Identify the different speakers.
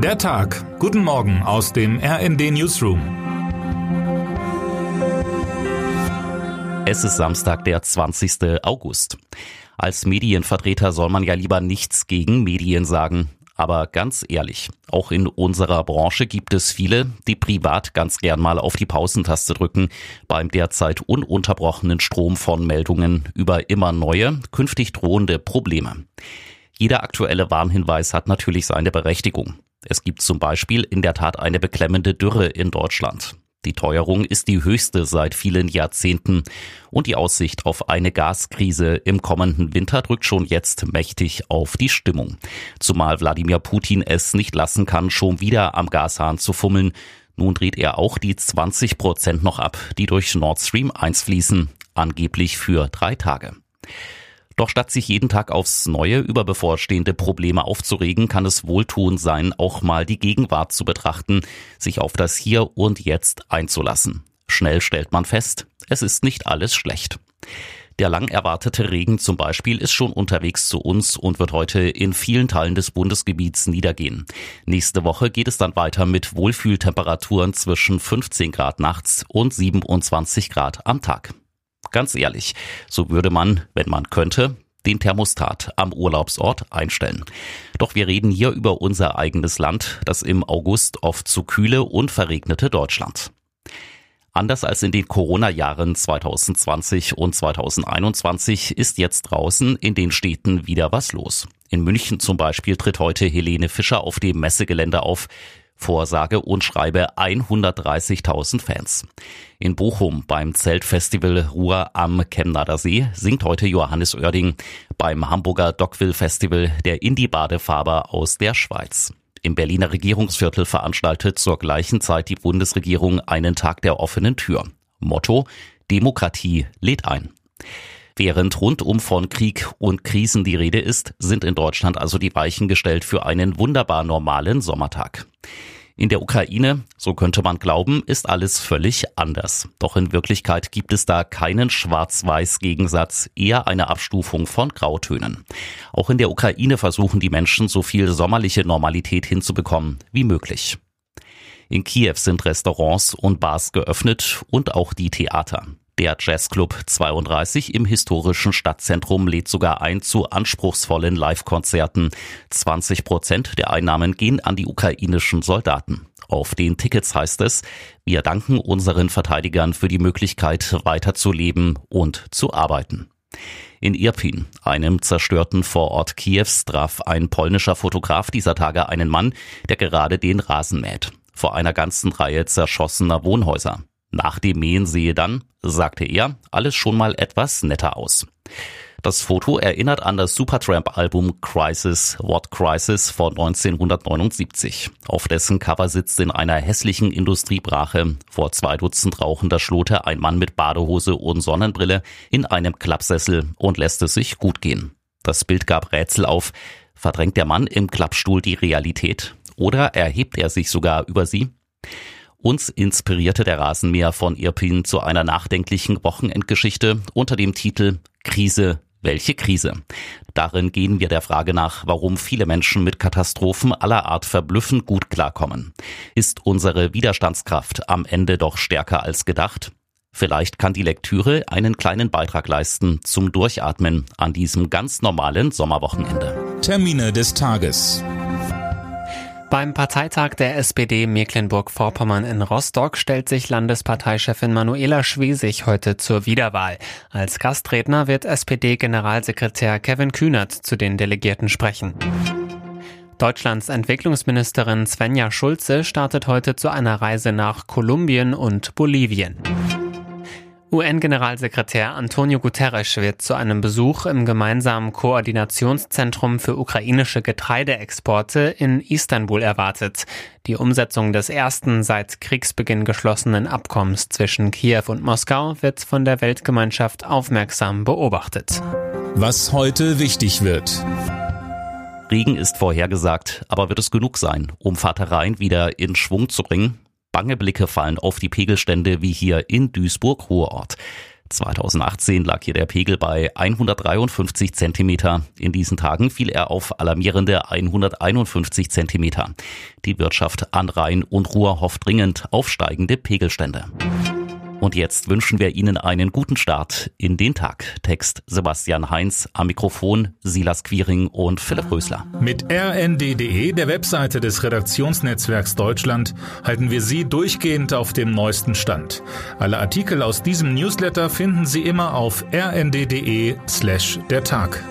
Speaker 1: Der Tag. Guten Morgen aus dem RND Newsroom.
Speaker 2: Es ist Samstag, der 20. August. Als Medienvertreter soll man ja lieber nichts gegen Medien sagen. Aber ganz ehrlich, auch in unserer Branche gibt es viele, die privat ganz gern mal auf die Pausentaste drücken beim derzeit ununterbrochenen Strom von Meldungen über immer neue, künftig drohende Probleme. Jeder aktuelle Warnhinweis hat natürlich seine Berechtigung. Es gibt zum Beispiel in der Tat eine beklemmende Dürre in Deutschland. Die Teuerung ist die höchste seit vielen Jahrzehnten und die Aussicht auf eine Gaskrise im kommenden Winter drückt schon jetzt mächtig auf die Stimmung. Zumal Wladimir Putin es nicht lassen kann, schon wieder am Gashahn zu fummeln. Nun dreht er auch die 20 Prozent noch ab, die durch Nord Stream 1 fließen, angeblich für drei Tage. Doch statt sich jeden Tag aufs Neue über bevorstehende Probleme aufzuregen, kann es wohltun sein, auch mal die Gegenwart zu betrachten, sich auf das Hier und Jetzt einzulassen. Schnell stellt man fest, es ist nicht alles schlecht. Der lang erwartete Regen zum Beispiel ist schon unterwegs zu uns und wird heute in vielen Teilen des Bundesgebiets niedergehen. Nächste Woche geht es dann weiter mit Wohlfühltemperaturen zwischen 15 Grad nachts und 27 Grad am Tag. Ganz ehrlich, so würde man, wenn man könnte, den Thermostat am Urlaubsort einstellen. Doch wir reden hier über unser eigenes Land, das im August oft zu kühle und verregnete Deutschland. Anders als in den Corona-Jahren 2020 und 2021 ist jetzt draußen in den Städten wieder was los. In München zum Beispiel tritt heute Helene Fischer auf dem Messegelände auf. Vorsage und schreibe 130.000 Fans. In Bochum beim Zeltfestival Ruhr am Chemnader See singt heute Johannes Oerding. Beim Hamburger Dockville Festival der Indie-Badefaber aus der Schweiz. Im Berliner Regierungsviertel veranstaltet zur gleichen Zeit die Bundesregierung einen Tag der offenen Tür. Motto Demokratie lädt ein. Während rundum von Krieg und Krisen die Rede ist, sind in Deutschland also die Weichen gestellt für einen wunderbar normalen Sommertag. In der Ukraine, so könnte man glauben, ist alles völlig anders. Doch in Wirklichkeit gibt es da keinen Schwarz-Weiß-Gegensatz, eher eine Abstufung von Grautönen. Auch in der Ukraine versuchen die Menschen so viel sommerliche Normalität hinzubekommen wie möglich. In Kiew sind Restaurants und Bars geöffnet und auch die Theater. Der Jazzclub 32 im historischen Stadtzentrum lädt sogar ein zu anspruchsvollen Live-Konzerten. 20 Prozent der Einnahmen gehen an die ukrainischen Soldaten. Auf den Tickets heißt es, wir danken unseren Verteidigern für die Möglichkeit, weiterzuleben und zu arbeiten. In Irpin, einem zerstörten Vorort Kiews, traf ein polnischer Fotograf dieser Tage einen Mann, der gerade den Rasen mäht. Vor einer ganzen Reihe zerschossener Wohnhäuser. Nach dem Mähen sehe dann, sagte er, alles schon mal etwas netter aus. Das Foto erinnert an das Supertramp-Album Crisis, What Crisis von 1979. Auf dessen Cover sitzt in einer hässlichen Industriebrache vor zwei Dutzend rauchender Schlote ein Mann mit Badehose und Sonnenbrille in einem Klappsessel und lässt es sich gut gehen. Das Bild gab Rätsel auf. Verdrängt der Mann im Klappstuhl die Realität? Oder erhebt er sich sogar über sie? Uns inspirierte der Rasenmäher von Irpin zu einer nachdenklichen Wochenendgeschichte unter dem Titel Krise, welche Krise? Darin gehen wir der Frage nach, warum viele Menschen mit Katastrophen aller Art verblüffend gut klarkommen. Ist unsere Widerstandskraft am Ende doch stärker als gedacht? Vielleicht kann die Lektüre einen kleinen Beitrag leisten zum Durchatmen an diesem ganz normalen Sommerwochenende.
Speaker 1: Termine des Tages.
Speaker 3: Beim Parteitag der SPD Mecklenburg-Vorpommern in Rostock stellt sich Landesparteichefin Manuela Schwesig heute zur Wiederwahl. Als Gastredner wird SPD-Generalsekretär Kevin Kühnert zu den Delegierten sprechen. Deutschlands Entwicklungsministerin Svenja Schulze startet heute zu einer Reise nach Kolumbien und Bolivien. UN-Generalsekretär Antonio Guterres wird zu einem Besuch im gemeinsamen Koordinationszentrum für ukrainische Getreideexporte in Istanbul erwartet. Die Umsetzung des ersten seit Kriegsbeginn geschlossenen Abkommens zwischen Kiew und Moskau wird von der Weltgemeinschaft aufmerksam beobachtet.
Speaker 1: Was heute wichtig wird.
Speaker 2: Regen ist vorhergesagt, aber wird es genug sein, um Vater Rhein wieder in Schwung zu bringen? Bange Blicke fallen auf die Pegelstände wie hier in Duisburg-Ruhrort. 2018 lag hier der Pegel bei 153 Zentimeter. In diesen Tagen fiel er auf alarmierende 151 Zentimeter. Die Wirtschaft an Rhein und Ruhr hofft dringend auf steigende Pegelstände. Und jetzt wünschen wir Ihnen einen guten Start in den Tag. Text Sebastian Heinz, am Mikrofon Silas Quiring und Philipp Rösler.
Speaker 1: Mit rnd.de, der Webseite des Redaktionsnetzwerks Deutschland, halten wir Sie durchgehend auf dem neuesten Stand. Alle Artikel aus diesem Newsletter finden Sie immer auf rnd.de slash der Tag.